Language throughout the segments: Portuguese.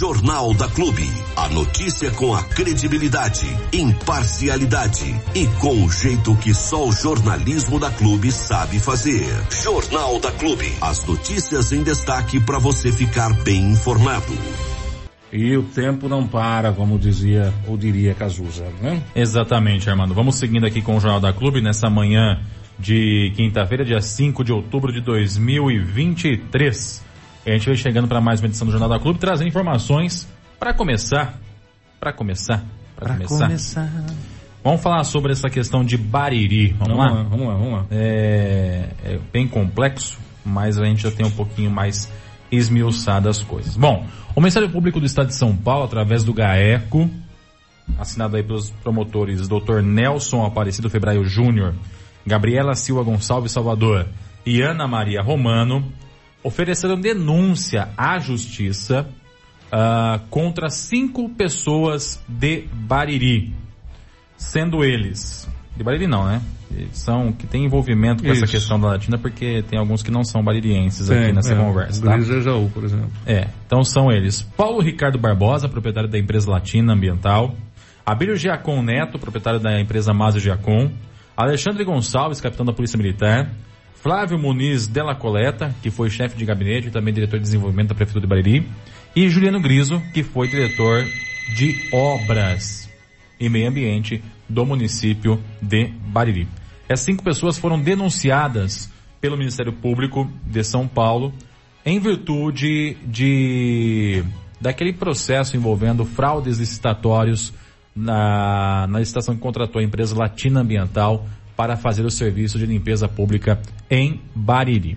Jornal da Clube. A notícia com a credibilidade, imparcialidade e com o jeito que só o jornalismo da Clube sabe fazer. Jornal da Clube. As notícias em destaque para você ficar bem informado. E o tempo não para, como dizia ou diria Cazuza, né? Exatamente, Armando. Vamos seguindo aqui com o Jornal da Clube nessa manhã de quinta-feira, dia 5 de outubro de 2023. E a gente vai chegando para mais uma edição do Jornal da Clube, trazendo informações para começar. Para começar. Para começar. começar. Vamos falar sobre essa questão de Bariri. Vamos, vamos lá? lá? Vamos lá, vamos lá. É, é bem complexo, mas a gente já tem um pouquinho mais esmiuçado as coisas. Bom, o Ministério Público do Estado de São Paulo, através do GAECO, assinado aí pelos promotores Dr. Nelson Aparecido Febraio Júnior Gabriela Silva Gonçalves Salvador e Ana Maria Romano ofereceram denúncia à justiça uh, contra cinco pessoas de Bariri, sendo eles de Bariri não, né? São que tem envolvimento com Isso. essa questão da Latina, porque tem alguns que não são baririenses tem, aqui nessa é, conversa. Tá? Jaú, por exemplo. É, então são eles: Paulo Ricardo Barbosa, proprietário da empresa Latina Ambiental, Abílio Giacom Neto, proprietário da empresa Mazio Giacom, Alexandre Gonçalves, capitão da Polícia Militar, Flávio Muniz Della Coleta, que foi chefe de gabinete e também diretor de desenvolvimento da Prefeitura de Bariri, e Juliano Griso, que foi diretor de obras e meio ambiente do município de Bariri. Essas cinco pessoas foram denunciadas pelo Ministério Público de São Paulo em virtude de daquele processo envolvendo fraudes licitatórios na, na licitação que contratou a empresa Latina Ambiental para fazer o serviço de limpeza pública em Bariri.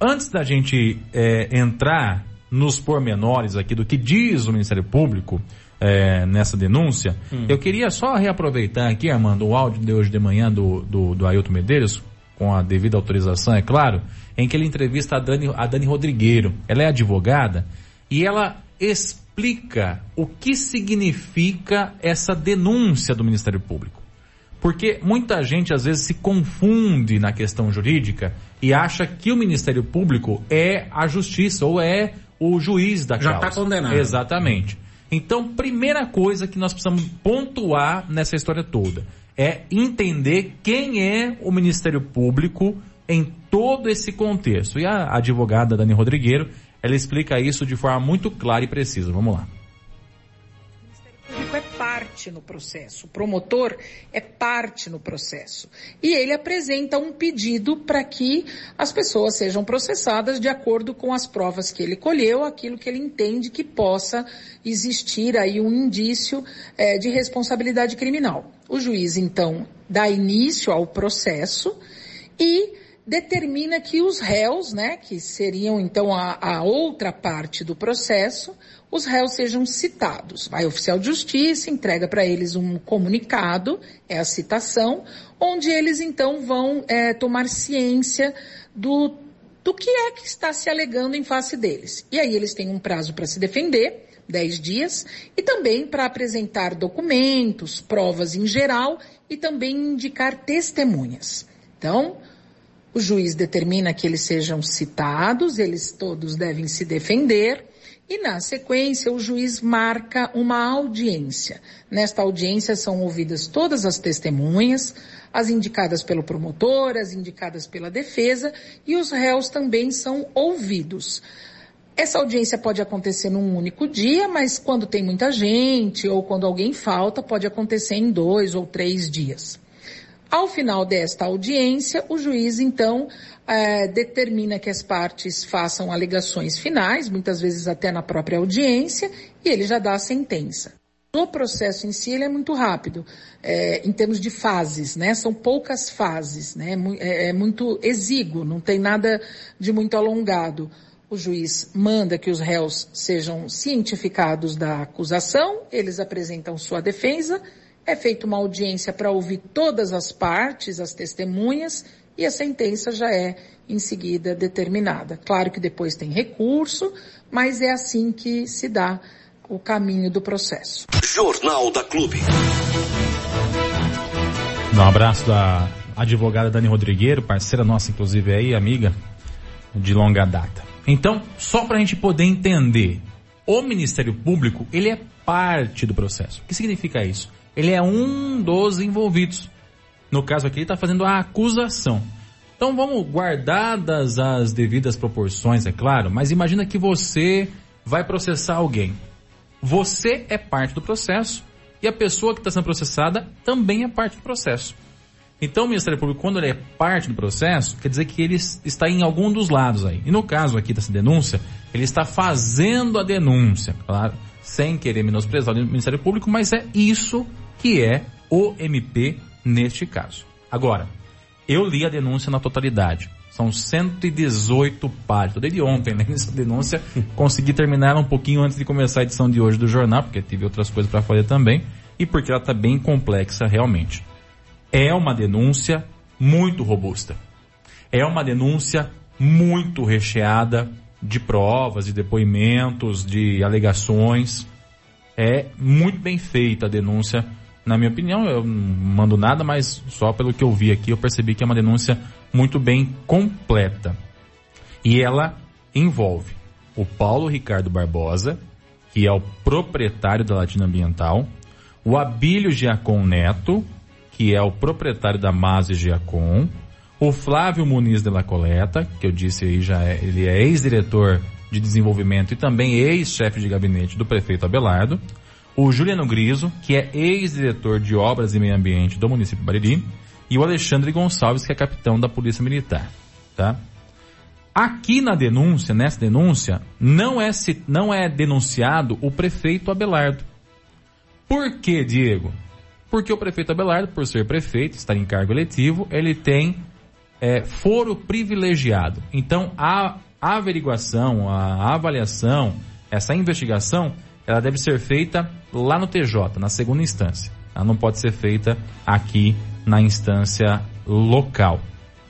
Antes da gente é, entrar nos pormenores aqui do que diz o Ministério Público é, nessa denúncia, hum. eu queria só reaproveitar aqui, Armando, o áudio de hoje de manhã do, do, do Ailton Medeiros, com a devida autorização, é claro, em que ele entrevista a Dani, a Dani Rodrigueiro. Ela é advogada e ela explica o que significa essa denúncia do Ministério Público. Porque muita gente às vezes se confunde na questão jurídica e acha que o Ministério Público é a justiça ou é o juiz da Já causa. Já está condenado. Exatamente. Então, primeira coisa que nós precisamos pontuar nessa história toda é entender quem é o Ministério Público em todo esse contexto. E a advogada Dani Rodrigueiro, ela explica isso de forma muito clara e precisa. Vamos lá. Parte no processo, o promotor é parte no processo. E ele apresenta um pedido para que as pessoas sejam processadas de acordo com as provas que ele colheu, aquilo que ele entende que possa existir aí um indício é, de responsabilidade criminal. O juiz, então, dá início ao processo e determina que os réus, né, que seriam então a, a, outra parte do processo, os réus sejam citados. Vai o oficial de justiça, entrega para eles um comunicado, é a citação, onde eles então vão é, tomar ciência do, do que é que está se alegando em face deles. E aí eles têm um prazo para se defender, 10 dias, e também para apresentar documentos, provas em geral e também indicar testemunhas. Então, o juiz determina que eles sejam citados, eles todos devem se defender, e na sequência o juiz marca uma audiência. Nesta audiência são ouvidas todas as testemunhas, as indicadas pelo promotor, as indicadas pela defesa, e os réus também são ouvidos. Essa audiência pode acontecer num único dia, mas quando tem muita gente ou quando alguém falta, pode acontecer em dois ou três dias. Ao final desta audiência, o juiz, então, é, determina que as partes façam alegações finais, muitas vezes até na própria audiência, e ele já dá a sentença. O processo em si ele é muito rápido, é, em termos de fases, né? São poucas fases, né? É, é muito exíguo, não tem nada de muito alongado. O juiz manda que os réus sejam cientificados da acusação, eles apresentam sua defesa é feita uma audiência para ouvir todas as partes, as testemunhas, e a sentença já é em seguida determinada. Claro que depois tem recurso, mas é assim que se dá o caminho do processo. Jornal da Clube. Um abraço da advogada Dani Rodrigueiro, parceira nossa, inclusive aí, amiga de longa data. Então, só para a gente poder entender O Ministério Público, ele é parte do processo. O que significa isso? Ele é um dos envolvidos. No caso aqui, ele está fazendo a acusação. Então vamos guardadas as devidas proporções, é claro, mas imagina que você vai processar alguém. Você é parte do processo e a pessoa que está sendo processada também é parte do processo. Então o Ministério Público, quando ele é parte do processo, quer dizer que ele está em algum dos lados aí. E no caso aqui dessa denúncia, ele está fazendo a denúncia, claro, sem querer menosprezar o Ministério Público, mas é isso que é o MP neste caso. Agora, eu li a denúncia na totalidade. São 118 páginas. Desde ontem, né, nessa denúncia, consegui terminar um pouquinho antes de começar a edição de hoje do jornal, porque tive outras coisas para fazer também, e porque ela está bem complexa realmente. É uma denúncia muito robusta. É uma denúncia muito recheada de provas, de depoimentos, de alegações. É muito bem feita a denúncia, na minha opinião. Eu não mando nada, mas só pelo que eu vi aqui, eu percebi que é uma denúncia muito bem completa. E ela envolve o Paulo Ricardo Barbosa, que é o proprietário da Latina Ambiental, o Abílio Giacom Neto, que é o proprietário da Mase Giacom, o Flávio Muniz de la Coleta, que eu disse aí já é, ele é ex-diretor de desenvolvimento e também ex-chefe de gabinete do prefeito Abelardo, o Juliano Griso, que é ex-diretor de obras e meio ambiente do município de Bariri, e o Alexandre Gonçalves, que é capitão da Polícia Militar, tá? Aqui na denúncia, nessa denúncia, não é, não é denunciado o prefeito Abelardo. Por que, Diego? Porque o prefeito Abelardo, por ser prefeito, estar em cargo eletivo, ele tem é, foro privilegiado. Então, a, averiguação, a avaliação, essa investigação, ela deve ser feita lá no TJ, na segunda instância. Ela não pode ser feita aqui na instância local.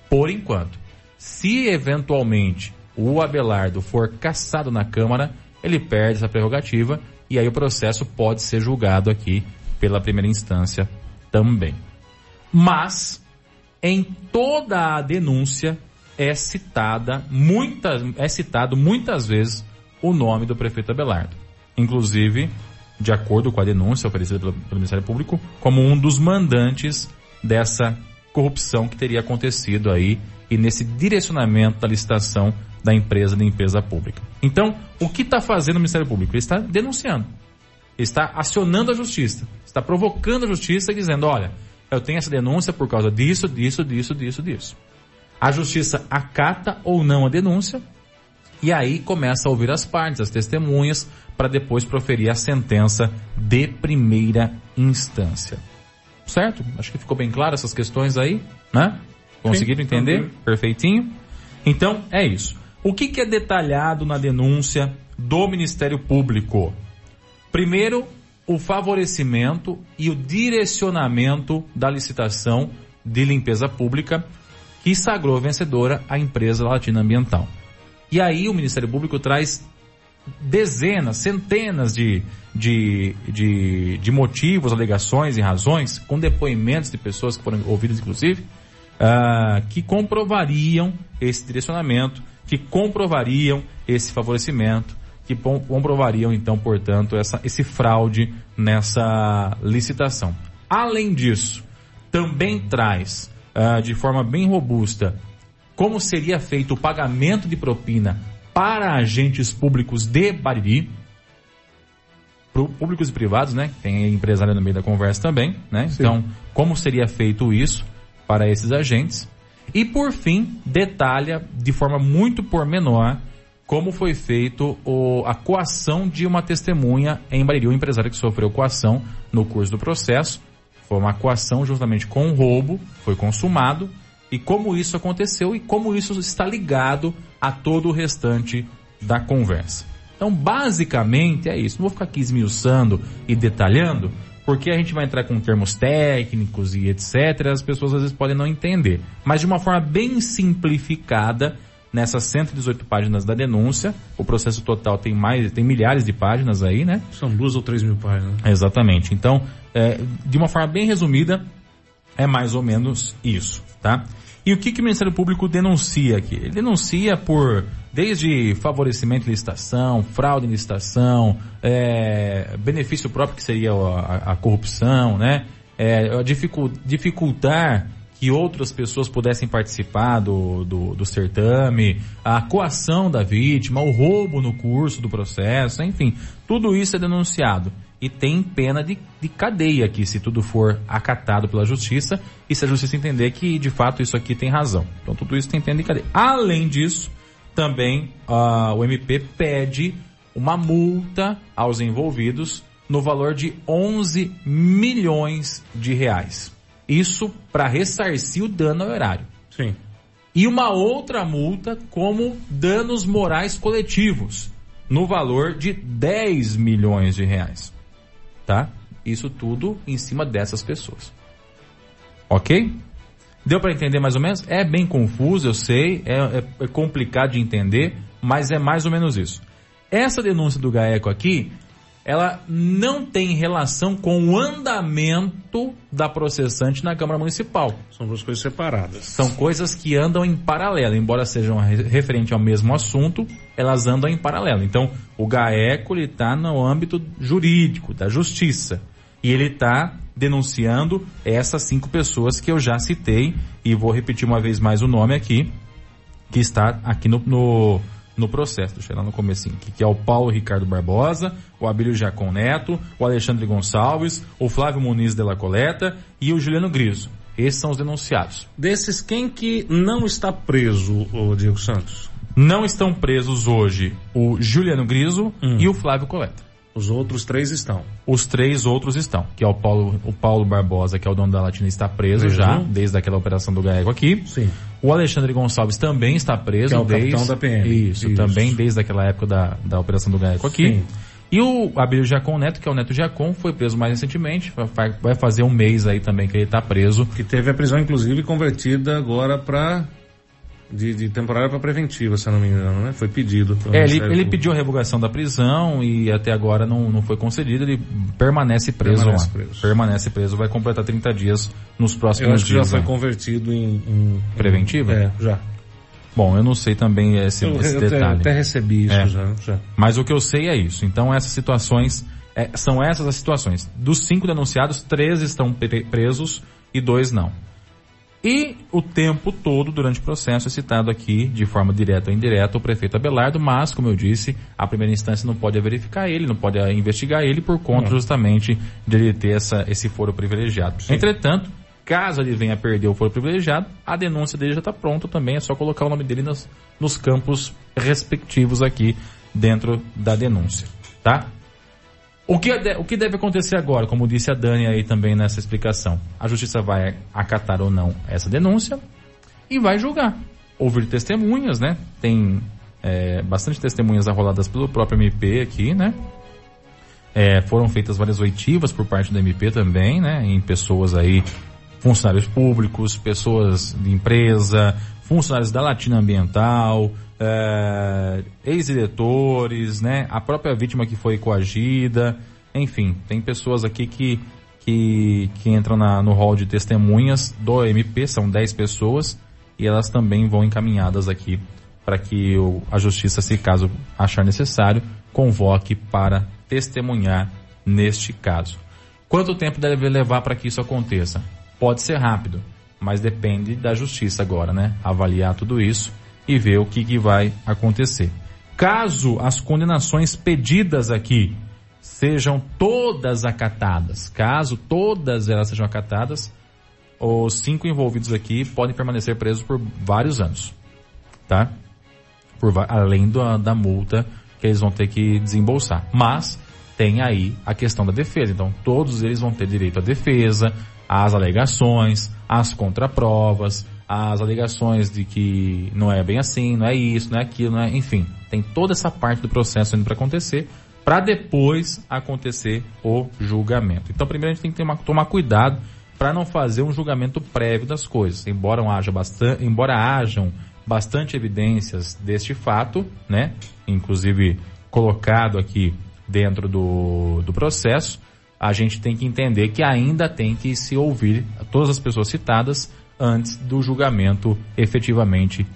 Por enquanto. Se eventualmente o Abelardo for cassado na Câmara, ele perde essa prerrogativa e aí o processo pode ser julgado aqui pela primeira instância também. Mas em toda a denúncia é citada muitas é citado muitas vezes o nome do prefeito Abelardo. Inclusive, de acordo com a denúncia oferecida pelo, pelo Ministério Público, como um dos mandantes dessa corrupção que teria acontecido aí e nesse direcionamento da licitação da empresa de limpeza pública. Então, o que está fazendo o Ministério Público? Ele está denunciando. Ele está acionando a justiça. Está provocando a justiça dizendo, olha, eu tenho essa denúncia por causa disso, disso, disso, disso, disso. A justiça acata ou não a denúncia e aí começa a ouvir as partes, as testemunhas, para depois proferir a sentença de primeira instância. Certo? Acho que ficou bem claro essas questões aí, né? Conseguiram entender? Também. Perfeitinho? Então, é isso. O que, que é detalhado na denúncia do Ministério Público? Primeiro, o favorecimento e o direcionamento da licitação de limpeza pública que sagrou vencedora a empresa Latina Ambiental. E aí o Ministério Público traz dezenas, centenas de, de, de, de motivos, alegações e razões, com depoimentos de pessoas que foram ouvidas, inclusive, uh, que comprovariam esse direcionamento, que comprovariam esse favorecimento, que comprovariam, então, portanto, essa, esse fraude nessa licitação. Além disso, também traz, uh, de forma bem robusta, como seria feito o pagamento de propina para agentes públicos de Bariri, públicos e privados, né? Tem empresário no meio da conversa também, né? Sim. Então, como seria feito isso para esses agentes? E por fim, detalha de forma muito pormenor como foi feito o, a coação de uma testemunha em Bariri, um empresário que sofreu coação no curso do processo. Foi uma coação justamente com um roubo, foi consumado e como isso aconteceu e como isso está ligado a todo o restante da conversa. Então, basicamente é isso. Não vou ficar aqui esmiuçando e detalhando, porque a gente vai entrar com termos técnicos e etc. As pessoas às vezes podem não entender. Mas de uma forma bem simplificada, nessas 118 páginas da denúncia, o processo total tem mais, tem milhares de páginas aí, né? São duas ou três mil páginas. Exatamente. Então, é, de uma forma bem resumida, É mais ou menos isso, tá? E o que, que o Ministério Público denuncia aqui? Ele denuncia por desde favorecimento em licitação, fraude em licitação, é, benefício próprio que seria a, a corrupção, né? É, dificultar que outras pessoas pudessem participar do, do, do, certame, a coação da vítima, o roubo no curso do processo, enfim, tudo isso é denunciado. E tem pena de, de cadeia aqui, se tudo for acatado pela justiça e se a justiça entender que de fato isso aqui tem razão. Então tudo isso tem pena de cadeia. Além disso, também uh, o MP pede uma multa aos envolvidos no valor de 11 milhões de reais. Isso para ressarcir o dano ao erário. Sim. E uma outra multa como danos morais coletivos, no valor de 10 milhões de reais. Tá? Isso tudo em cima dessas pessoas. Ok? Deu para entender mais ou menos? É bem confuso, eu sei, é, é, é, complicado de entender, mas é mais ou menos isso. Essa denúncia do GAECO aqui, ela não tem relação com o andamento da processante na Câmara Municipal. São duas coisas separadas. São coisas que andam em paralelo, embora sejam referente ao mesmo assunto, elas andam em paralelo. Então, o GAECO está no âmbito jurídico, da justiça. E ele está denunciando essas cinco pessoas que eu já citei e vou repetir uma vez mais o nome aqui, que está aqui no, no, no processo, deixa eu lá no comecinho, que, que é o Paulo Ricardo Barbosa, o Abílio Jacon Neto, o Alexandre Gonçalves, o Flávio Muniz de la Coleta e o Juliano Griso. Esses são os denunciados. Desses, quem que não está preso, o Diego Santos? Não estão presos hoje o Juliano Griso hum. e o Flávio Coleta. Os outros três estão. Os três outros estão, que é o Paulo, o Paulo Barbosa, que é o dono da Latina, está preso uhum. já, desde aquela operação do Gaego aqui. Sim. O Alexandre Gonçalves também está preso. Que é o desde, capitão da PM. Isso, Isso, também desde aquela época da, da operação do Gaego aqui. Sim. E o Abílio Giacom Neto, que é o Neto Giacom, foi preso mais recentemente, vai fazer um mês aí também que ele está preso. Que teve a prisão, inclusive, convertida agora para de, de temporária para preventiva, se eu não me engano, né? Foi pedido. É, ele, ele pediu a revogação da prisão e até agora não, não foi concedido, ele permanece preso permanece lá. Preso. Permanece preso, vai completar 30 dias nos próximos eu acho que dias. já foi convertido em, em Preventiva? É, já. Bom, eu não sei também esse, eu, esse detalhe. Eu até recebi isso é. já, já, Mas o que eu sei é isso. Então essas situações, é, são essas as situações. Dos cinco denunciados, três estão presos e dois não. E o tempo todo, durante o processo, é citado aqui, de forma direta ou indireta, o prefeito Abelardo, mas, como eu disse, a primeira instância não pode verificar ele, não pode investigar ele, por conta não. justamente de ele ter essa, esse foro privilegiado. Sim. Entretanto, caso ele venha a perder o foro privilegiado, a denúncia dele já está pronta também, é só colocar o nome dele nos, nos campos respectivos aqui dentro da denúncia, tá? O que, o que deve acontecer agora, como disse a Dani aí também nessa explicação? A justiça vai acatar ou não essa denúncia e vai julgar. Ouvir testemunhas, né? Tem é, bastante testemunhas arroladas pelo próprio MP aqui, né? É, foram feitas várias oitivas por parte do MP também, né? Em pessoas aí, funcionários públicos, pessoas de empresa, funcionários da Latina Ambiental, é, ex-diretores, né? A própria vítima que foi coagida, enfim, tem pessoas aqui que, que, que entram na, no hall de testemunhas do MP, são 10 pessoas, e elas também vão encaminhadas aqui para que o, a justiça, se caso achar necessário, convoque para testemunhar neste caso. Quanto tempo deve levar para que isso aconteça? Pode ser rápido, mas depende da justiça agora, né? Avaliar tudo isso e ver o que, que vai acontecer. Caso as condenações pedidas aqui sejam todas acatadas, caso todas elas sejam acatadas, os cinco envolvidos aqui podem permanecer presos por vários anos, tá? Por, além da multa que eles vão ter que desembolsar. Mas tem aí a questão da defesa. Então, todos eles vão ter direito à defesa, às alegações, às contraprovas, as alegações de que não é bem assim, não é isso, não é aquilo, não é, enfim, tem toda essa parte do processo indo para acontecer, para depois acontecer o julgamento. Então, primeiro a gente tem que uma, tomar cuidado para não fazer um julgamento prévio das coisas, embora haja bastante, embora hajam bastante evidências deste fato, né, inclusive colocado aqui dentro do, do processo, a gente tem que entender que ainda tem que se ouvir todas as pessoas citadas antes do julgamento efetivamente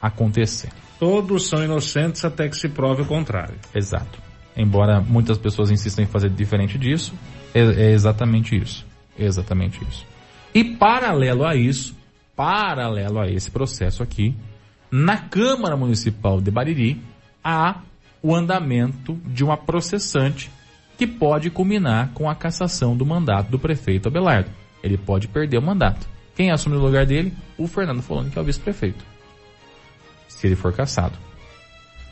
acontecer. Todos são inocentes até que se prove o contrário. Exato. Embora muitas pessoas insistam em fazer diferente disso, é, é exatamente isso. É exatamente isso. E paralelo a isso, paralelo a esse processo aqui, na Câmara Municipal de Bariri, há o andamento de uma processante que pode culminar com a cassação do mandato do prefeito Abelardo. Ele pode perder o mandato. Quem assume o lugar dele? O Fernando Foloni, que é o vice-prefeito. Se ele for cassado.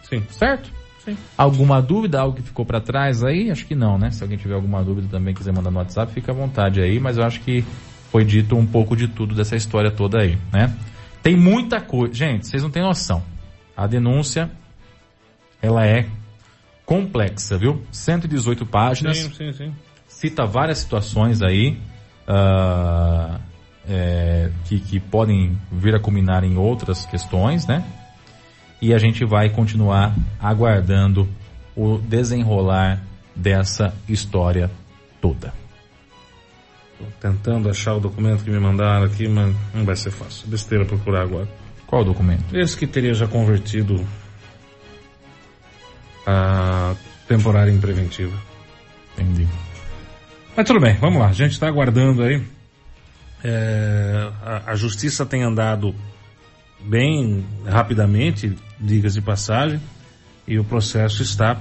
Sim. Certo? Sim. Alguma dúvida, algo que ficou para trás aí? Acho que não, né? Se alguém tiver alguma dúvida também quiser mandar no WhatsApp, fica à vontade aí, mas eu acho que foi dito um pouco de tudo dessa história toda aí, né? Tem muita coisa. Gente, vocês não têm noção. A denúncia, ela é complexa, viu? 118 páginas. Sim, sim, sim. Cita várias situações aí uh, é, que, que podem vir a culminar em outras questões, né? E a gente vai continuar aguardando o desenrolar dessa história toda. Tô tentando achar o documento que me mandaram aqui, mas não vai ser fácil. Besteira procurar agora. Qual documento? Esse que teria já convertido a temporária em preventiva. Entendi. Mas tudo bem, vamos lá. A gente está aguardando aí. É, a, a, justiça tem andado bem rapidamente, diga-se de passagem, e o processo está,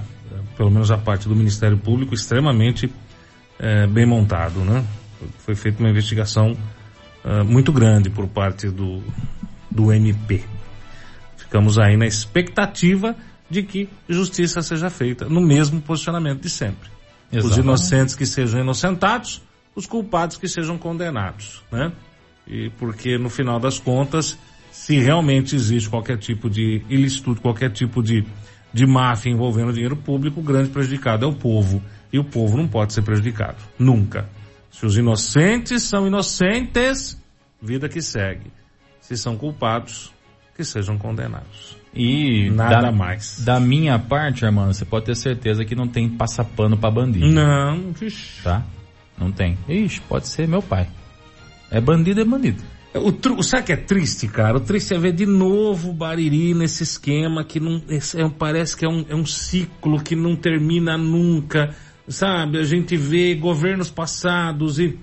pelo menos a parte do Ministério Público, extremamente é, bem montado, né? Foi feita uma investigação é, muito grande por parte do, do MP. Ficamos aí na expectativa de que justiça seja feita no mesmo posicionamento de sempre. Exatamente. Os inocentes que sejam inocentados, os culpados que sejam condenados, né? E porque no final das contas, se realmente existe qualquer tipo de ilícito, qualquer tipo de, de máfia envolvendo dinheiro público, o grande prejudicado é o povo. E o povo não pode ser prejudicado. Nunca. Se os inocentes são inocentes, vida que segue. Se são culpados, que sejam condenados. E nada da, mais. Da minha parte, Armando, você pode ter certeza que não tem passapano para bandido. Não. Tá? Não tem. Ixi, pode ser meu pai. É bandido, é bandido. O, tru, sabe que é triste, cara? O triste é ver de novo o Bariri nesse esquema que não, é, parece que é um, é um ciclo que não termina nunca, sabe? A gente vê governos passados e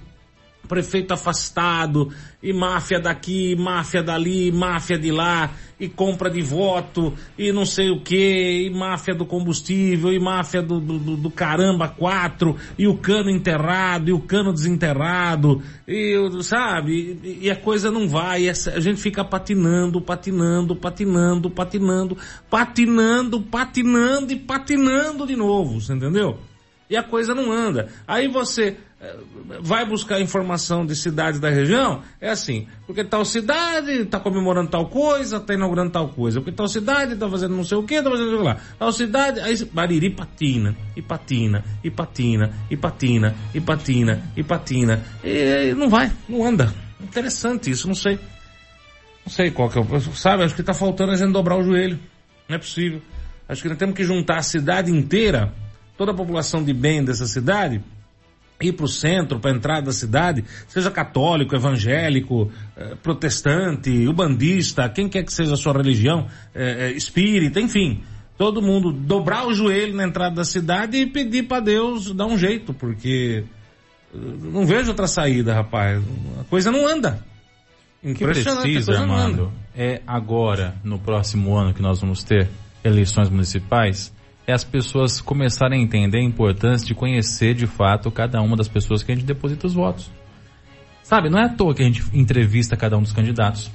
prefeito afastado, e máfia daqui, máfia dali, máfia de lá, e compra de voto, e não sei o que, e máfia do combustível, e máfia do, do, do, caramba quatro, e o cano enterrado, e o cano desenterrado, e sabe, e, e a coisa não vai, a gente fica patinando, patinando, patinando, patinando, patinando, patinando e patinando de novo, você entendeu? E a coisa não anda. Aí você vai buscar informação de cidades da região, é assim, porque tal cidade está comemorando tal coisa, está inaugurando tal coisa, porque tal cidade está fazendo não sei o que, está fazendo lá. Tal cidade, aí Bariri patina, e patina, e patina, e patina, e patina, e patina. E não vai, não anda. Interessante isso, não sei. Não sei qual que é o. Sabe, acho que está faltando a gente dobrar o joelho. Não é possível. Acho que nós temos que juntar a cidade inteira, toda a população de bem dessa cidade, ir para o centro, para a entrada da cidade, seja católico, evangélico, eh, protestante, ubandista, quem quer que seja a sua religião, eh, eh, espírita, enfim, todo mundo dobrar o joelho na entrada da cidade e pedir para Deus dar um jeito, porque não vejo outra saída, rapaz. A coisa não anda. O que precisa, Armando, é agora, no próximo ano que nós vamos ter eleições municipais, é as pessoas começarem a entender a importância de conhecer de fato cada uma das pessoas que a gente deposita os votos. Sabe, não é à toa que a gente entrevista cada um dos candidatos.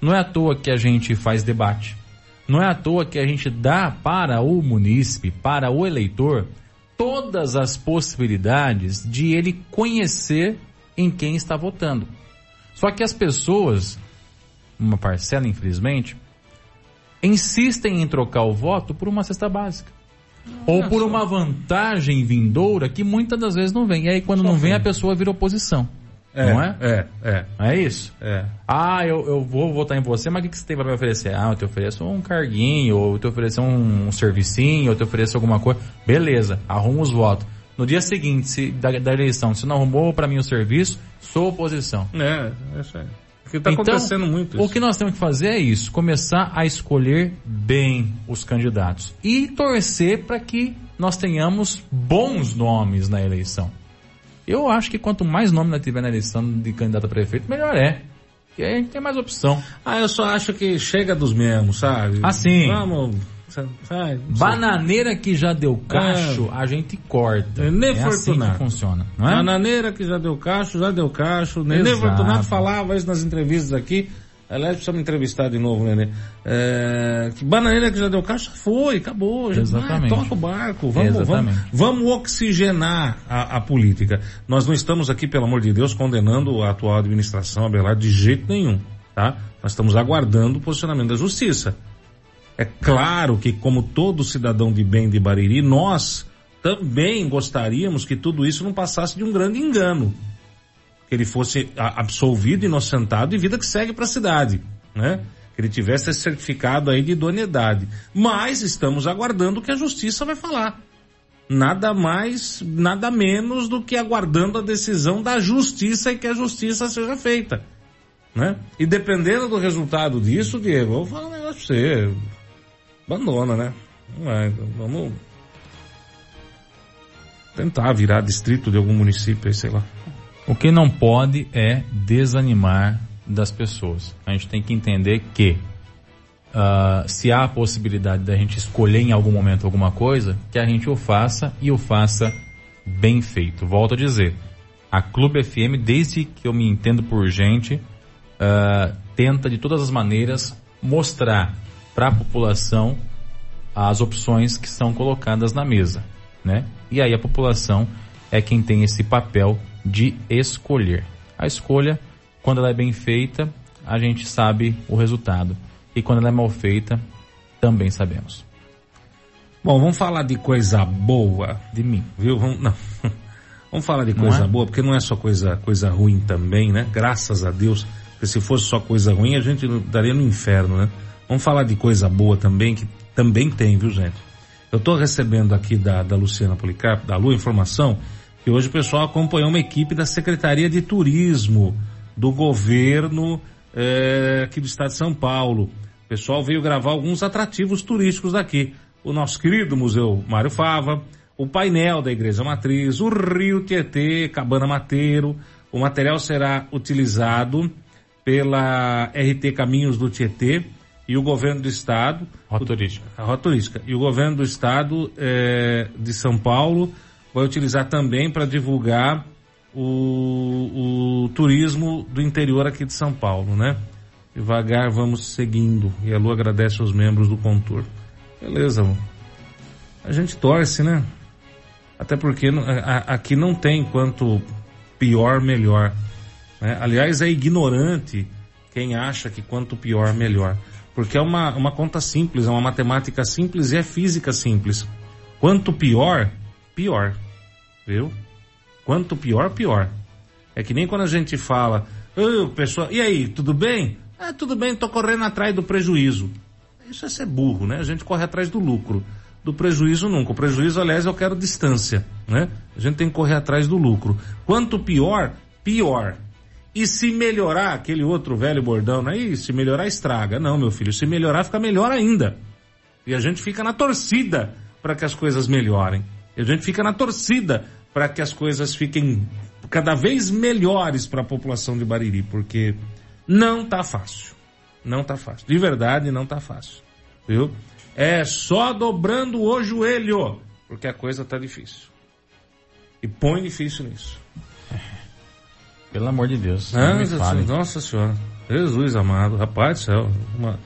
Não é à toa que a gente faz debate. Não é à toa que a gente dá para o munícipe, para o eleitor, todas as possibilidades de ele conhecer em quem está votando. Só que as pessoas, uma parcela infelizmente, insistem em trocar o voto por uma cesta básica. Ou por uma vantagem vindoura que muitas das vezes não vem. E aí quando não vem, a pessoa vira oposição. É, não é? É, é. É isso? É. Ah, eu, eu vou votar em você, mas o que, que você tem para me oferecer? Ah, eu te ofereço um carguinho, ou eu te ofereço um, um servicinho, ou eu te ofereço alguma coisa. Beleza, arruma os votos. No dia seguinte se, da, da eleição, se não arrumou para mim o serviço, sou oposição. É, é isso aí. Porque tá então, acontecendo muito isso. O que nós temos que fazer é isso, começar a escolher bem os candidatos e torcer para que nós tenhamos bons nomes na eleição. Eu acho que quanto mais nome nós tiver na eleição de candidato a prefeito, melhor é. Porque aí a gente tem mais opção. Ah, eu só acho que chega dos mesmos, sabe? Assim. Vamos. Sabe, Bananeira que já deu cacho, é. a gente corta. Nenê é assim que funciona, não é? Bananeira que já deu cacho, já deu cacho. Nenê Fortunato falava isso nas entrevistas aqui. Aliás, precisa me entrevistar de novo, Nenê. É, que bananeira que já deu caixa foi, acabou. Já Exatamente. Vai, toca o barco. Vamos, vamos, vamos oxigenar a, a, política. Nós não estamos aqui, pelo amor de Deus, condenando a atual administração, Abelardo, de jeito nenhum. Tá? Nós estamos aguardando o posicionamento da justiça. É claro que, como todo cidadão de bem de Bariri, nós também gostaríamos que tudo isso não passasse de um grande engano que ele fosse absolvido, inocentado e vida que segue para a cidade, né? Que ele tivesse esse certificado aí de idoneidade. Mas estamos aguardando o que a justiça vai falar. Nada mais, nada menos do que aguardando a decisão da justiça e que a justiça seja feita. Né? E dependendo do resultado disso, Diego, eu vou falar um negócio pra você. Abandona, né? Vai, vamos tentar virar distrito de algum município aí, sei lá. O que não pode é desanimar das pessoas. A gente tem que entender que uh, se há a possibilidade da gente escolher em algum momento alguma coisa, que a gente o faça e o faça bem feito. Volto a dizer, a Clube FM, desde que eu me entendo por gente, uh, tenta de todas as maneiras mostrar para a população as opções que são colocadas na mesa, né? E aí a população é quem tem esse papel de escolher. A escolha, quando ela é bem feita, a gente sabe o resultado. E quando ela é mal feita, também sabemos. Bom, vamos falar de coisa boa. De mim. Viu? Vamos, não. vamos falar de coisa é? boa, porque não é só coisa, coisa ruim também, né? Graças a Deus. Porque se fosse só coisa ruim, a gente estaria no inferno, né? Vamos falar de coisa boa também, que também tem, viu, gente? Eu estou recebendo aqui da, da Luciana Policarpo, da Lua, informação que hoje o pessoal acompanhou uma equipe da Secretaria de Turismo do governo é, aqui do estado de São Paulo. O pessoal veio gravar alguns atrativos turísticos daqui. O nosso querido Museu Mário Fava, o painel da Igreja Matriz, o Rio Tietê, Cabana Mateiro. O material será utilizado pela RT Caminhos do Tietê e o governo do estado. Rota turística. A rota turística. E o governo do estado é, de São Paulo vai utilizar também para divulgar o, o turismo do interior aqui de São Paulo, né? Devagar vamos seguindo. E a Lu agradece aos membros do Contour. Beleza, Lu. A gente torce, né? Até porque aqui não tem quanto pior, melhor. Né? Aliás, é ignorante quem acha que quanto pior, melhor. Porque é uma, uma conta simples, é uma matemática simples e é física simples. Quanto pior, pior viu? Quanto pior, pior. É que nem quando a gente fala, oh, pessoal, e aí, tudo bem? Ah, tudo bem, tô correndo atrás do prejuízo. Isso é ser burro, né? A gente corre atrás do lucro. Do prejuízo nunca. O prejuízo, aliás, eu quero distância, né? A gente tem que correr atrás do lucro. Quanto pior, pior. E se melhorar, aquele outro velho bordão, aí, se melhorar, estraga. Não, meu filho, se melhorar, fica melhor ainda. E a gente fica na torcida para que as coisas melhorem. E a gente fica na torcida para que as coisas fiquem cada vez melhores para a população de Bariri, porque não tá fácil. Não tá fácil. De verdade, não tá fácil. Viu? É só dobrando o joelho, porque a coisa tá difícil. E põe difícil nisso. Pelo amor de Deus. Nossa, nossa senhora. Jesus amado. Rapaz do céu. Uma,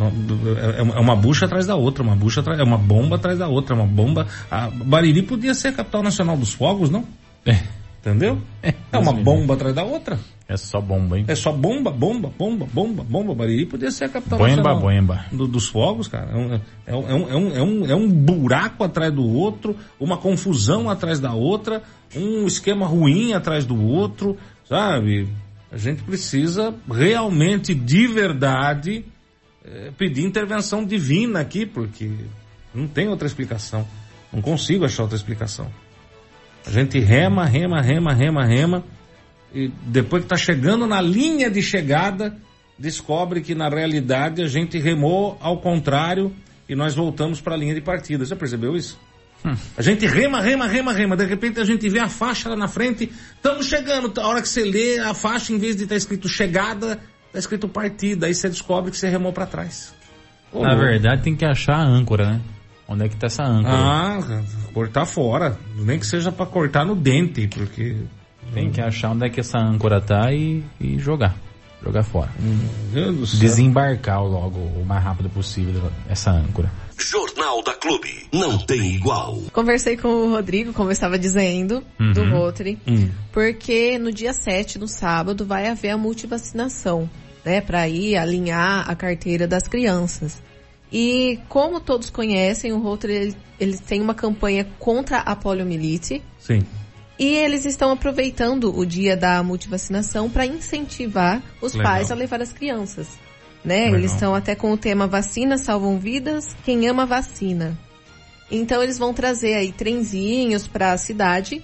é, é uma bucha atrás da outra, uma bucha atrás, é uma bomba atrás da outra, uma bomba. A Bariri podia ser a capital nacional dos fogos, não? É. Entendeu? É, é uma bomba atrás da outra. É só bomba, hein? É só bomba, bomba, bomba, bomba, bomba. Bariri podia ser a capital boemba, nacional boemba. Do, dos fogos, cara. É, é um, é, um, é, um, é, um, é um buraco atrás do outro, uma confusão atrás da outra, um esquema ruim atrás do outro, sabe? A gente precisa realmente, de verdade, é, pedir intervenção divina aqui, porque não tem outra explicação. Não consigo achar outra explicação. A gente rema, rema, rema, rema, rema. E depois que tá chegando na linha de chegada, descobre que na realidade a gente remou ao contrário e nós voltamos para a linha de partida. Você percebeu isso? Hum. A gente rema, rema, rema, rema. De repente a gente vê a faixa lá na frente. Estamos chegando. A hora que você lê a faixa, em vez de estar tá escrito chegada, está escrito partida. Aí você descobre que você remou para trás. Ô, na verdade tem que achar a âncora, né? Onde é que tá essa âncora? Ah, cortar fora. Nem que seja para cortar no dente, porque... Tem que achar onde é que essa âncora tá e, e jogar. Jogar fora. Desembarcar logo o mais rápido possível essa âncora. Jornal da Clube. Não tem igual. Conversei com o Rodrigo, como eu estava dizendo, uhum. do Rotary, uhum. porque no dia 7, no sábado, vai haver a multivacinação, né, para ir alinhar a carteira das crianças. E como todos conhecem, o Rotary ele, ele tem uma campanha contra a poliomielite. Sim. E eles estão aproveitando o dia da multivacinação para incentivar os Legal. pais a levar as crianças. Né? Legal. Eles estão até com o tema vacina salvam vidas, quem ama vacina. Então eles vão trazer aí trenzinhos para a cidade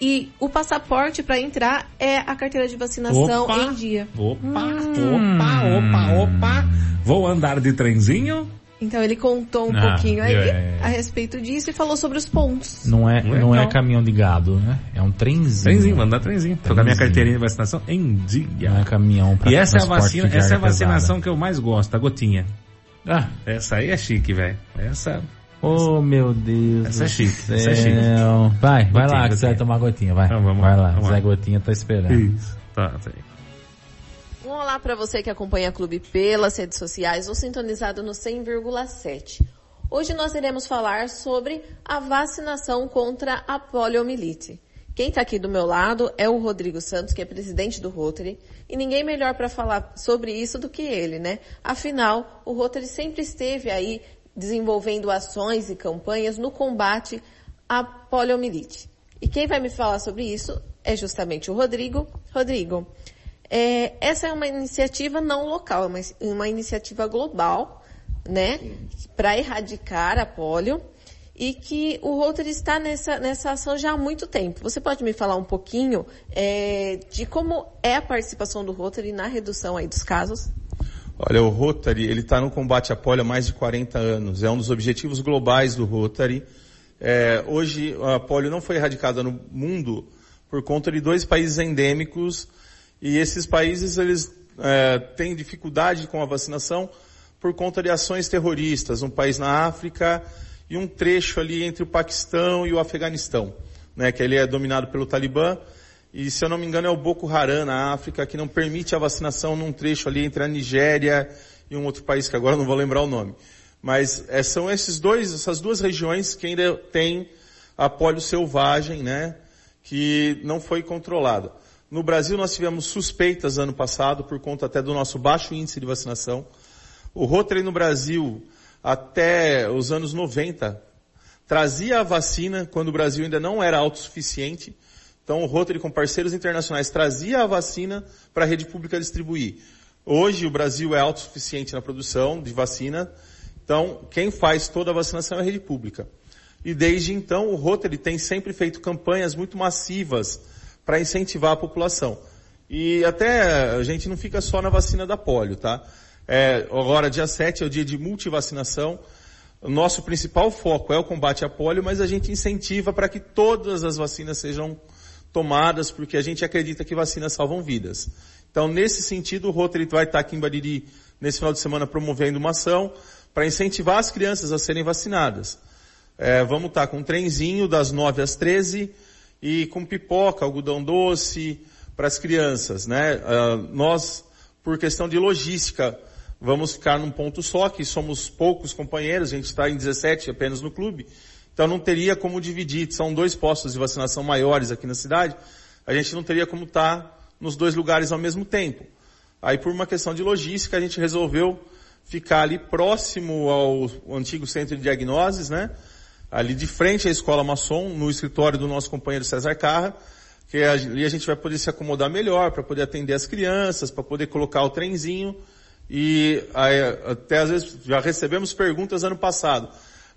e o passaporte para entrar é a carteira de vacinação opa, em dia. Opa, hum. opa, opa, opa. Vou andar de trenzinho? Então ele contou um ah, pouquinho aí é... a respeito disso e falou sobre os pontos. Não é, não é caminhão de gado, né? É um trenzinho. Trenzinho, mandar trenzinho. Trocar minha carteirinha de vacinação em dia. Não é caminhão pra E essa é a vacina, essa é a vacinação pesada. que eu mais gosto, a gotinha. Ah, essa aí é chique, velho. Essa Oh, meu Deus. Essa é chique. Essa é chique. Vai, vai gotinha, lá que você vai tomar gotinha, vai. Então, vamos vai lá, vamos Zé lá. Gotinha tá esperando. Isso. Tá, tá aí. Um olá para você que acompanha a Clube pelas redes sociais ou sintonizado no 100,7. Hoje nós iremos falar sobre a vacinação contra a poliomielite. Quem está aqui do meu lado é o Rodrigo Santos, que é presidente do Rotary, e ninguém melhor para falar sobre isso do que ele, né? Afinal, o Rotary sempre esteve aí desenvolvendo ações e campanhas no combate à poliomielite. E quem vai me falar sobre isso é justamente o Rodrigo. Rodrigo, é, essa é uma iniciativa não local, é uma, uma iniciativa global, né, para erradicar a polio e que o Rotary está nessa, nessa ação já há muito tempo. Você pode me falar um pouquinho é, de como é a participação do Rotary na redução aí dos casos? Olha, o Rotary, ele está no combate à polio há mais de 40 anos. É um dos objetivos globais do Rotary. É, hoje, a polio não foi erradicada no mundo por conta de dois países endêmicos e esses países, eles é, têm dificuldade com a vacinação por conta de ações terroristas. Um país na África e um trecho ali entre o Paquistão e o Afeganistão, né, que ele é dominado pelo Talibã. E se eu não me engano é o Boko Haram na África, que não permite a vacinação num trecho ali entre a Nigéria e um outro país que agora não vou lembrar o nome. Mas é, são esses dois, essas duas regiões que ainda têm a polio selvagem, né, que não foi controlada. No Brasil nós tivemos suspeitas ano passado por conta até do nosso baixo índice de vacinação. O Rotary no Brasil, até os anos 90, trazia a vacina quando o Brasil ainda não era autossuficiente. Então o Rotary com parceiros internacionais trazia a vacina para a rede pública distribuir. Hoje o Brasil é autossuficiente na produção de vacina. Então quem faz toda a vacinação é a rede pública. E desde então o Rotary tem sempre feito campanhas muito massivas para incentivar a população. E até a gente não fica só na vacina da polio, tá? É, agora, dia 7 é o dia de multivacinação. O nosso principal foco é o combate à polio, mas a gente incentiva para que todas as vacinas sejam tomadas, porque a gente acredita que vacinas salvam vidas. Então, nesse sentido, o Rotary vai estar aqui em Bariri nesse final de semana promovendo uma ação para incentivar as crianças a serem vacinadas. É, vamos estar com um trenzinho das 9 às 13 e com pipoca, algodão doce para as crianças, né? Uh, nós, por questão de logística, vamos ficar num ponto só, que somos poucos companheiros, a gente está em 17 apenas no clube, então não teria como dividir, são dois postos de vacinação maiores aqui na cidade, a gente não teria como estar tá nos dois lugares ao mesmo tempo. Aí por uma questão de logística a gente resolveu ficar ali próximo ao antigo centro de diagnoses, né? Ali de frente à Escola Maçom, no escritório do nosso companheiro César Carra, que ali a gente vai poder se acomodar melhor para poder atender as crianças, para poder colocar o trenzinho. E aí, até às vezes já recebemos perguntas ano passado.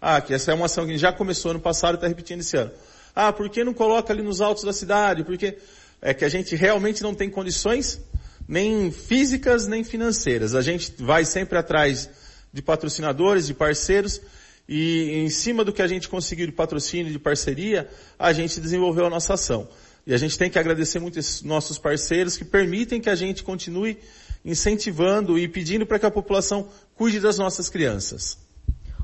Ah, que essa é uma ação que já começou ano passado e está repetindo esse ano. Ah, por que não coloca ali nos altos da cidade? Porque é que a gente realmente não tem condições nem físicas nem financeiras. A gente vai sempre atrás de patrocinadores, de parceiros, e em cima do que a gente conseguiu de patrocínio, de parceria, a gente desenvolveu a nossa ação. E a gente tem que agradecer muito esses nossos parceiros que permitem que a gente continue incentivando e pedindo para que a população cuide das nossas crianças.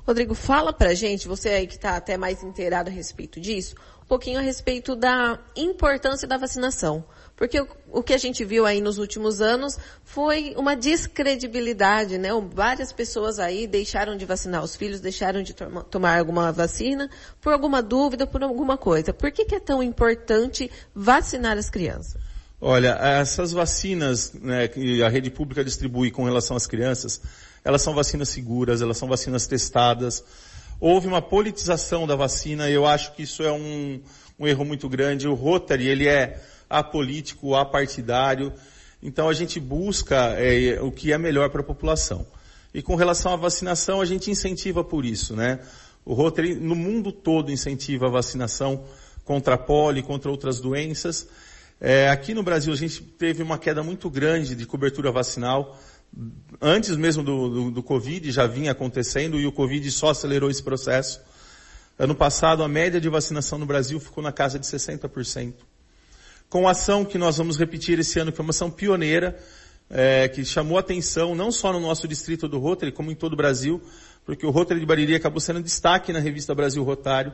Rodrigo, fala pra gente, você aí que está até mais inteirado a respeito disso, pouquinho a respeito da importância da vacinação. Porque o, que a gente viu aí nos últimos anos foi uma descredibilidade, né? Várias pessoas aí deixaram de vacinar os filhos, deixaram de to tomar alguma vacina por alguma dúvida, por alguma coisa. Por que, que é tão importante vacinar as crianças? Olha, essas vacinas né, que a rede pública distribui com relação às crianças, elas são vacinas seguras, elas são vacinas testadas. Houve uma politização da vacina e eu acho que isso é um, um erro muito grande. O Rotary, ele é apolítico, apartidário. Então a gente busca é, o que é melhor para a população. E com relação à vacinação, a gente incentiva por isso, né? O Rotary no mundo todo incentiva a vacinação contra a poli, contra outras doenças. É, aqui no Brasil a gente teve uma queda muito grande de cobertura vacinal. Antes mesmo do, do, do Covid já vinha acontecendo e o Covid só acelerou esse processo. Ano passado a média de vacinação no Brasil ficou na casa de 60% com a ação que nós vamos repetir esse ano, que é uma ação pioneira, é, que chamou atenção não só no nosso distrito do Rotary, como em todo o Brasil, porque o Rotary de Bariri acabou sendo destaque na revista Brasil Rotário,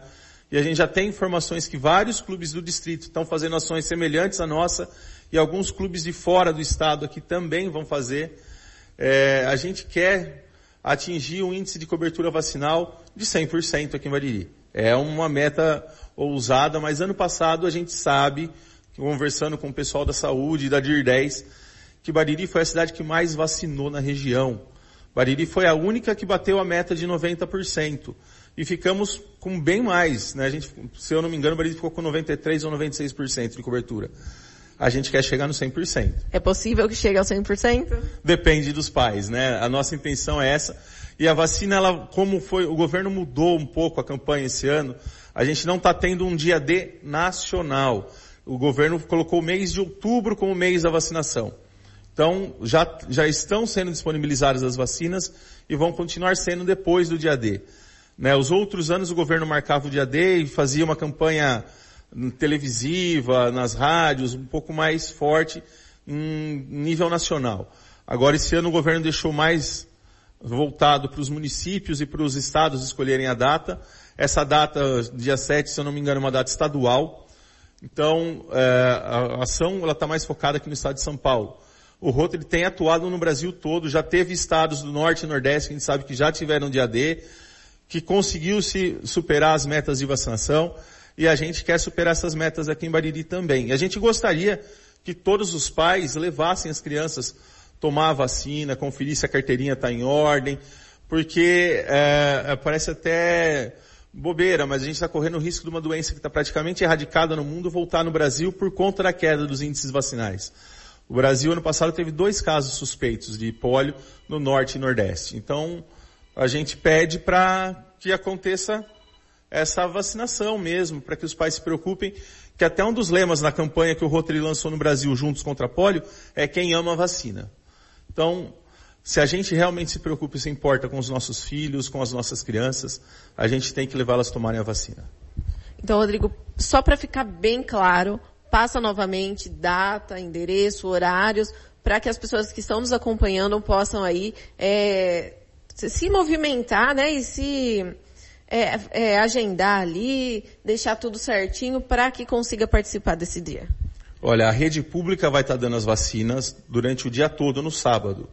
e a gente já tem informações que vários clubes do distrito estão fazendo ações semelhantes à nossa, e alguns clubes de fora do estado aqui também vão fazer. É, a gente quer atingir um índice de cobertura vacinal de 100% aqui em Bariri. É uma meta ousada, mas ano passado a gente sabe conversando com o pessoal da saúde da DIR 10, que Bariri foi a cidade que mais vacinou na região. Bariri foi a única que bateu a meta de 90%. E ficamos com bem mais, né? A gente, se eu não me engano, Bariri ficou com 93 ou 96% de cobertura. A gente quer chegar no 100%. É possível que chegue ao 100%? Depende dos pais, né? A nossa intenção é essa. E a vacina, ela, como foi, o governo mudou um pouco a campanha esse ano, a gente não está tendo um dia D nacional o governo colocou o mês de outubro como mês da vacinação. Então, já, já estão sendo disponibilizadas as vacinas e vão continuar sendo depois do dia D. Né, os outros anos o governo marcava o dia D e fazia uma campanha televisiva, nas rádios, um pouco mais forte em nível nacional. Agora, esse ano o governo deixou mais voltado para os municípios e para os estados escolherem a data. Essa data, dia 7, se eu não me engano, é uma data estadual. Então, é, a ação ela está mais focada aqui no estado de São Paulo. O Rotary tem atuado no Brasil todo, já teve estados do Norte e Nordeste que a gente sabe que já tiveram dia D, que conseguiu se superar as metas de vacinação, e a gente quer superar essas metas aqui em Bariri também. E a gente gostaria que todos os pais levassem as crianças tomar a vacina, conferir se a carteirinha está em ordem, porque é, parece até bobeira, mas a gente está correndo o risco de uma doença que está praticamente erradicada no mundo voltar no Brasil por conta da queda dos índices vacinais. O Brasil, ano passado, teve dois casos suspeitos de pólio no norte e nordeste. Então, a gente pede para que aconteça essa vacinação mesmo, para que os pais se preocupem, que até um dos lemas na campanha que o Rotary lançou no Brasil, Juntos contra a Pólio, é quem ama a vacina. Então, se a gente realmente se preocupa e se importa com os nossos filhos, com as nossas crianças, a gente tem que levá-las a tomarem a vacina. Então, Rodrigo, só para ficar bem claro, passa novamente data, endereço, horários, para que as pessoas que estão nos acompanhando possam aí é, se movimentar, né, e se é, é, agendar ali, deixar tudo certinho para que consiga participar desse dia. Olha, a rede pública vai estar dando as vacinas durante o dia todo no sábado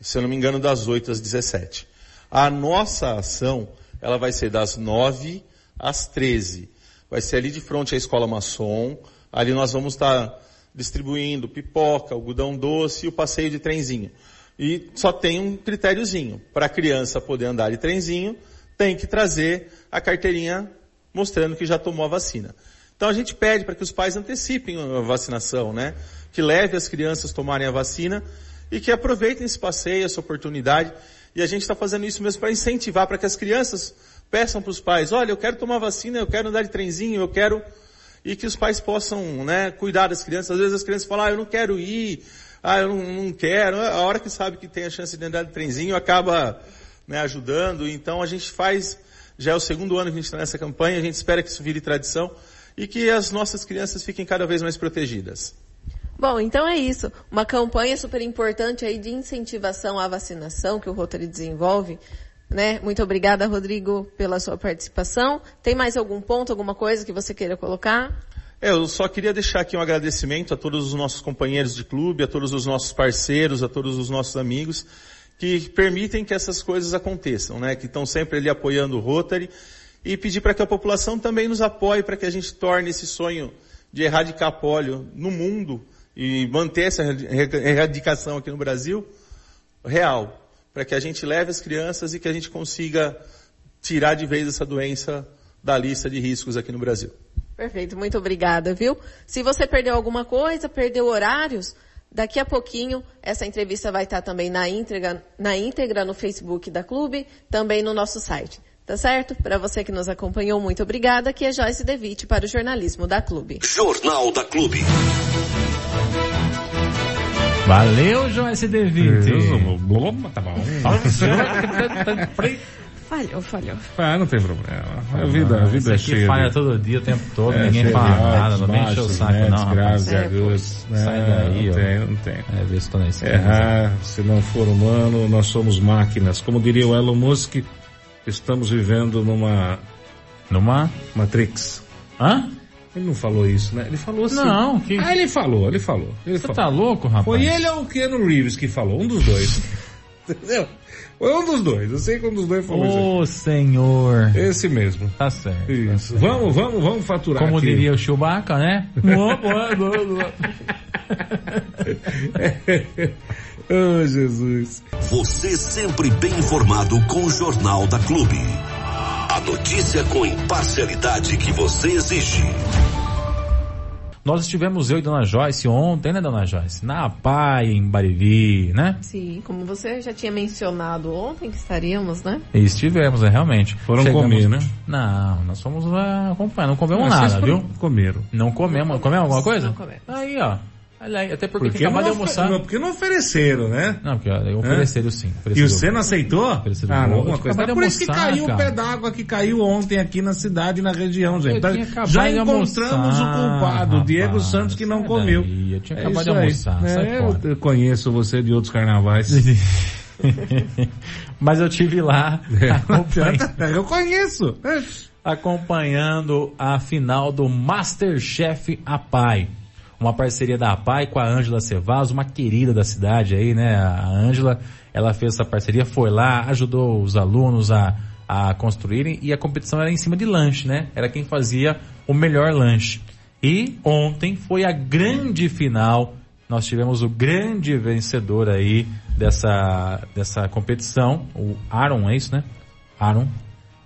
se eu não me engano, das 8 às 17. A nossa ação, ela vai ser das 9 às 13. Vai ser ali de frente à Escola Maçom. Ali nós vamos estar distribuindo pipoca, algodão doce e o passeio de trenzinho. E só tem um critériozinho. Para a criança poder andar de trenzinho, tem que trazer a carteirinha mostrando que já tomou a vacina. Então a gente pede para que os pais antecipem a vacinação, né? Que leve as crianças a tomarem a vacina e que aproveitem esse passeio, essa oportunidade. E a gente está fazendo isso mesmo para incentivar, para que as crianças peçam para os pais, olha, eu quero tomar vacina, eu quero andar de trenzinho, eu quero e que os pais possam, né, cuidar das crianças. Às vezes as crianças falam, ah, eu não quero ir, ah, eu não, não quero. A hora que sabe que tem a chance de andar de trenzinho, acaba né, ajudando. Então a gente faz, já é o segundo ano que a gente está nessa campanha, a gente espera que isso vire tradição e que as nossas crianças fiquem cada vez mais protegidas. Bom, então é isso. Uma campanha super importante aí de incentivação à vacinação que o Rotary desenvolve. Né? Muito obrigada, Rodrigo, pela sua participação. Tem mais algum ponto, alguma coisa que você queira colocar? É, eu só queria deixar aqui um agradecimento a todos os nossos companheiros de clube, a todos os nossos parceiros, a todos os nossos amigos que permitem que essas coisas aconteçam, né? Que estão sempre ali apoiando o Rotary e pedir para que a população também nos apoie para que a gente torne esse sonho de erradicar polio no mundo e manter essa erradicação aqui no Brasil real, para que a gente leve as crianças e que a gente consiga tirar de vez essa doença da lista de riscos aqui no Brasil. Perfeito, muito obrigada, viu? Se você perdeu alguma coisa, perdeu horários, daqui a pouquinho essa entrevista vai estar também na íntegra, na íntegra no Facebook da Clube, também no nosso site. Tá certo? Para você que nos acompanhou, muito obrigada. Aqui é Joyce Devitt para o jornalismo da Clube. Jornal da Clube. Valeu, Joyce Devitt. Tá bom. Falhou, falhou. Ah, não tem problema. A vida, a vida é Isso aqui cheia. falha todo dia, o tempo todo, é, ninguém fala nada, não vem encher o saco médios, não, graves É, agudos. Sai daí, não ó. tem, não tem. É, vê se tô na esquerda. Errar, se não for humano, nós somos máquinas. Como diria o Elon Musk, estamos vivendo numa Numa... Matrix. Hã? Ele não falou isso, né? Ele falou assim. Não, que- Ah, ele falou, ele falou. Ele Você falou. tá louco, rapaz? Foi ele ou o Keanu Reeves que falou? Um dos dois. Entendeu? Foi um dos dois. Eu sei que um dos dois falou isso. Ô, senhor. Esse mesmo. Tá certo. Isso. Vamos, vamos, vamos faturar Como aqui. diria o Chewbacca, né? oh, Jesus. Você sempre bem informado com o Jornal da Clube. A notícia com imparcialidade que você exige. Nós estivemos eu e Dona Joyce ontem, né, Dona Joyce? Na APAI, em Bariri, né? Sim, como você já tinha mencionado ontem que estaríamos, né? E estivemos, é, realmente. Foram comer, né? Não, nós fomos lá acompanhar, não comemos vocês nada, foram- viu? Comeram. Não comemos. Comemos alguma coisa? Não comemos. Aí, ó. Até porque, Porque não, de almoçar. não, porque não ofereceram, né? Não, porque ofereceram sim. E ofereceram. você não aceitou? Ofereceram Ah, não, alguma Eu coisa. É por isso que almoçar, caiu o cara. pé d'água que caiu ontem aqui na cidade, na região, gente. Eu tinha acabado Já de encontramos almoçar, o culpado, o Diego rapaz. Santos, que não Sai comeu. daí, eu tinha É acabado de aí. almoçar, sai É, fora. eu conheço você de outros carnavais. Mas eu tive lá acompanhando, eu conheço. É. acompanhando a final do Masterchef APAI. Uma parceria da APAI com a Ângela Cevaz, uma querida da cidade aí, né? A Ângela, ela fez essa parceria, foi lá, ajudou os alunos a, a construírem e a competição era em cima de lanche, né? Era quem fazia o melhor lanche. E ontem foi a grande final. Nós tivemos o grande vencedor aí dessa, dessa competição, o Aaron, é isso, né? Aaron,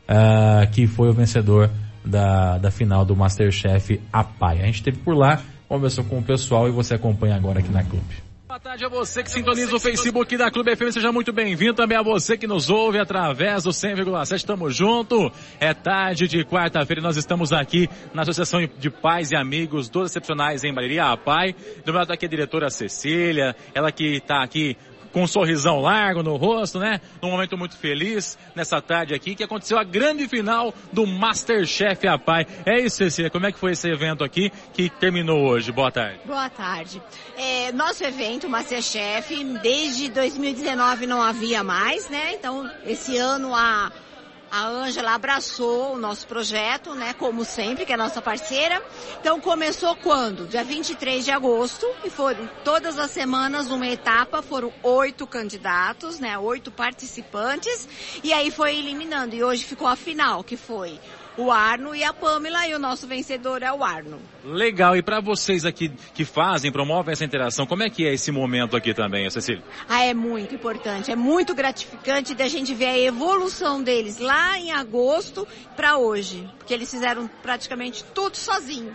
ah, que foi o vencedor da, da final do Masterchef APAI. A gente esteve por lá, conversou com o pessoal e você acompanha agora aqui na Clube. Boa tarde a você que sintoniza o Facebook da Clube FM, seja muito bem-vindo. Também a você que nos ouve através do 100,7, estamos junto, é tarde de quarta-feira nós estamos aqui na Associação de Pais e Amigos dos Excepcionais em Bariri, a APAI, do meu lado aqui a diretora Cecília, ela que está aqui com um sorrisão largo no rosto, né? Num momento muito feliz nessa tarde aqui, que aconteceu a grande final do Masterchef APAI. É isso, Cecília, como é que foi esse evento aqui que terminou hoje? Boa tarde. Boa tarde. É, nosso evento Masterchef, desde 2019 não havia mais, né? Então, esse ano a a Ângela abraçou o nosso projeto, né, como sempre, que é nossa parceira. Então começou quando? Dia 23 de agosto, e foram todas as semanas uma etapa, foram oito candidatos, né, oito participantes, e aí foi eliminando. E hoje ficou a final, que foi o Arno e a Pamela, e o nosso vencedor é o Arno. Legal, e para vocês aqui que fazem, promovem essa interação, como é que é esse momento aqui também, Cecília? Ah, é muito importante, é muito gratificante da gente ver a evolução deles lá em agosto para hoje, porque eles fizeram praticamente tudo sozinho.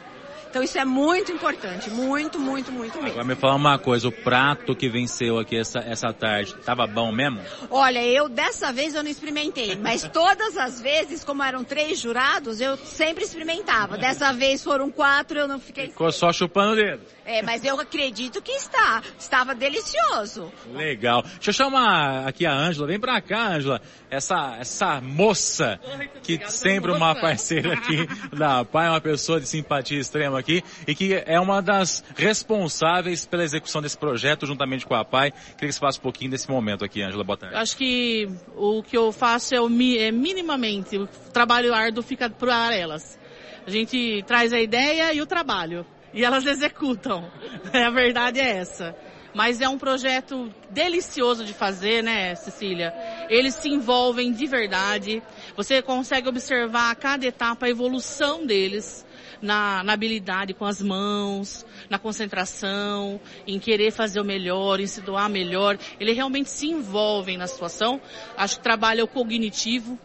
Então isso é muito importante, muito, muito, muito mesmo. Agora me fala uma coisa, o prato que venceu aqui essa, essa tarde, tava bom mesmo? Olha, eu dessa vez eu não experimentei, mas todas as vezes, como eram três jurados, eu sempre experimentava. Dessa vez foram quatro, eu não fiquei... Ficou só chupando o dedo. É, mas eu acredito que está. Estava delicioso. Legal. Deixa eu chamar aqui a Ângela. Vem pra cá, Ângela. Essa, essa moça que sempre uma parceira aqui da PAI, uma pessoa de simpatia extrema aqui e que é uma das responsáveis pela execução desse projeto juntamente com a PAI. Queria que você falasse um pouquinho desse momento aqui, Ângela. Boa tarde. Acho que o que eu faço é, o, é minimamente, o trabalho árduo fica para elas. A gente traz a ideia e o trabalho e elas executam. a verdade é essa. Mas é um projeto delicioso de fazer, né, Cecília? Eles se envolvem de verdade. Você consegue observar a cada etapa a evolução deles. Na, na, habilidade com as mãos, na concentração, em querer fazer o melhor, em se doar melhor. Eles realmente se envolvem na situação. Acho que trabalha o cognitivo,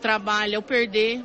trabalha o perder,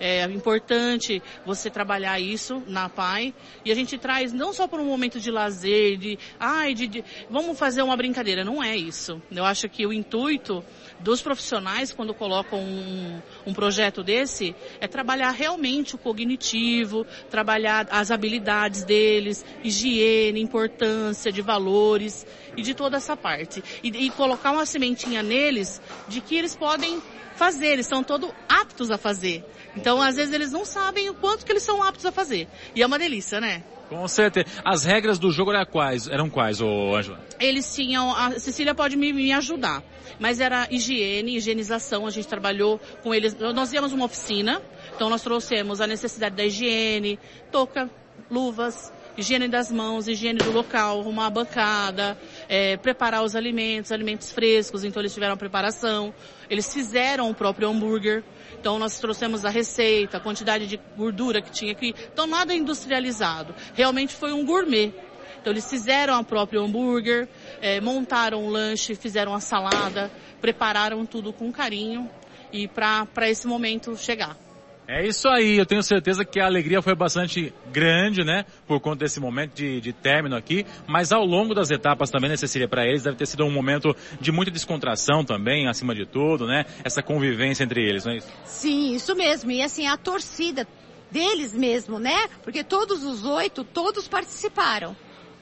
é importante você trabalhar isso na PAI. E a gente traz não só para um momento de lazer, de, ai, de, de, vamos fazer uma brincadeira. Não é isso. Eu acho que o intuito dos profissionais, quando colocam um, um projeto desse, é trabalhar realmente o cognitivo, trabalhar as habilidades deles, higiene, importância de valores e de toda essa parte. E, e colocar uma sementinha neles de que eles podem fazer, eles estão todos aptos a fazer. Então, às vezes, eles não sabem o quanto que eles são aptos a fazer. E é uma delícia, né? Com certeza. As regras do jogo eram quais, eram quais ô Angela? Eles tinham, a Cecília pode me, me ajudar, mas era higiene, higienização, a gente trabalhou com eles, nós íamos uma oficina, então nós trouxemos a necessidade da higiene, touca, luvas, higiene das mãos, higiene do local, arrumar a bancada, é, preparar os alimentos, alimentos frescos, então eles tiveram a preparação, eles fizeram o próprio hambúrguer, então nós trouxemos a receita, a quantidade de gordura que tinha aqui, então nada industrializado, realmente foi um gourmet. Então eles fizeram o próprio hambúrguer, é, montaram o lanche, fizeram a salada, prepararam tudo com carinho e para esse momento chegar. É isso aí, eu tenho certeza que a alegria foi bastante grande, né? Por conta desse momento de, de término aqui, mas ao longo das etapas também, né, Cecília, para eles deve ter sido um momento de muita descontração também, acima de tudo, né? Essa convivência entre eles, não é isso? Sim, isso mesmo. E assim, a torcida deles mesmo, né? Porque todos os oito, todos participaram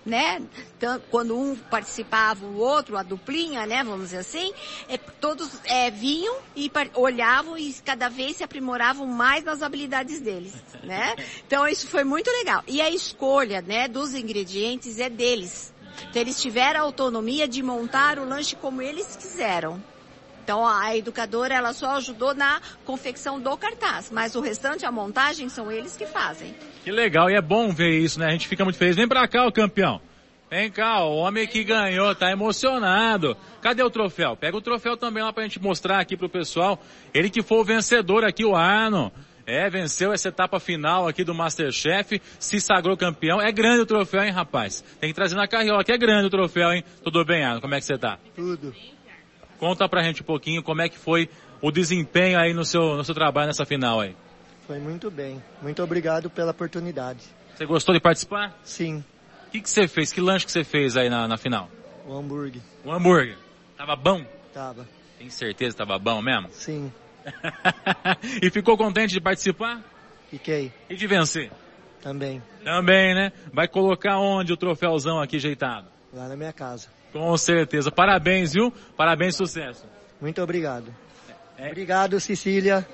né? Então, quando um participava, o outro, a duplinha, né? Vamos dizer assim, é, todos é, vinham e olhavam e cada vez se aprimoravam mais nas habilidades deles, né? Então isso foi muito legal. E a escolha, né, dos ingredientes é deles. Então eles tiveram a autonomia de montar o lanche como eles quiseram. Então a educadora ela só ajudou na confecção do cartaz, mas o restante, a montagem, são eles que fazem. Que legal, e é bom ver isso, né? A gente fica muito feliz. Vem pra cá, o campeão. Vem cá, o homem que ganhou, tá emocionado. Cadê o troféu? Pega o troféu também lá pra gente mostrar aqui pro pessoal. Ele que foi o vencedor aqui, o Arno. É, venceu essa etapa final aqui do Masterchef, se sagrou campeão. É grande o troféu, hein, rapaz? Tem que trazer na carriola, que é grande o troféu, hein? Tudo bem, Arno? Como é que você tá? Tudo. Conta pra gente um pouquinho como é que foi o desempenho aí no seu, no seu trabalho nessa final aí. Foi muito bem. Muito obrigado pela oportunidade. Você gostou de participar? Sim. O que, que você fez? Que lanche que você fez aí na, na final? O hambúrguer. O hambúrguer. Tava bom? Tava. Tem certeza que tava bom mesmo? Sim. e ficou contente de participar? Fiquei. E de vencer? Também. Também, né? Vai colocar onde o troféuzão aqui ajeitado? Lá na minha casa. Com certeza. Parabéns, viu? Parabéns, sucesso. Muito obrigado. É. Obrigado, Cecília,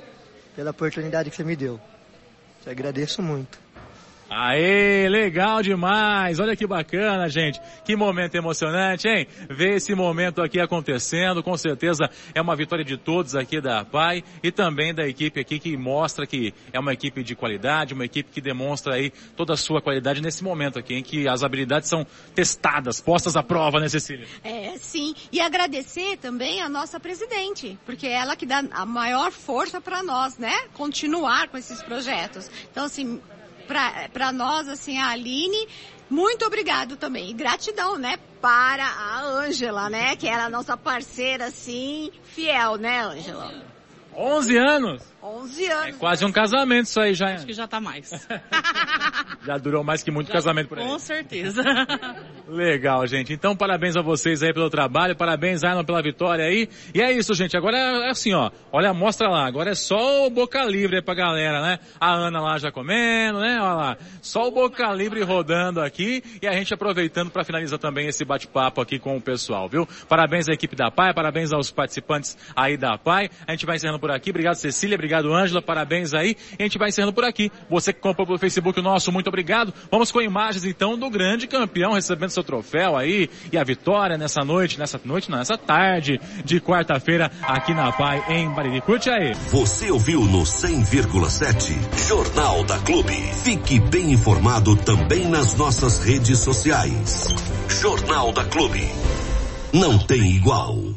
pela oportunidade que você me deu. Te agradeço muito. Aê, legal demais! Olha que bacana, gente. Que momento emocionante, hein? Ver esse momento aqui acontecendo, com certeza é uma vitória de todos aqui da PAI e também da equipe aqui que mostra que é uma equipe de qualidade, uma equipe que demonstra aí toda a sua qualidade nesse momento aqui, em que as habilidades são testadas, postas à prova, né, Cecília? É, sim. E agradecer também a nossa presidente, porque é ela que dá a maior força para nós, né? Continuar com esses projetos. Então, assim, para nós, assim, a Aline, muito obrigado também. E gratidão, né, para a Ângela, né, que era a nossa parceira, assim, fiel, né, Ângela? 11 anos? 11 anos. É quase um casamento isso aí já. Acho que já tá mais. Já durou mais que muito Já- casamento por aí. Com certeza. Legal, gente. Então, parabéns a vocês aí pelo trabalho, parabéns, Arnon, pela vitória aí. E é isso, gente. Agora é assim, ó. Olha, mostra lá. Agora é só o boca livre aí pra galera, né? A Ana lá já comendo, né? Olha lá. Só o boca livre rodando aqui e a gente aproveitando para finalizar também esse bate-papo aqui com o pessoal, viu? Parabéns à equipe da PAI, parabéns aos participantes aí da PAI. A gente vai encerrando por aqui. Obrigado, Cecília. Obrigado, Ângela. Parabéns aí. A gente vai encerrando por aqui. Você que comprou pelo Facebook nosso, muito obrigado. Vamos com imagens então do grande campeão recebendo seu troféu aí e a vitória nessa noite, nessa noite, não, nessa tarde de quarta-feira aqui na PAI em Bariri. Curte aí. Você ouviu no 100,7 Jornal da Clube. Fique bem informado também nas nossas redes sociais. Jornal da Clube. Não tem igual.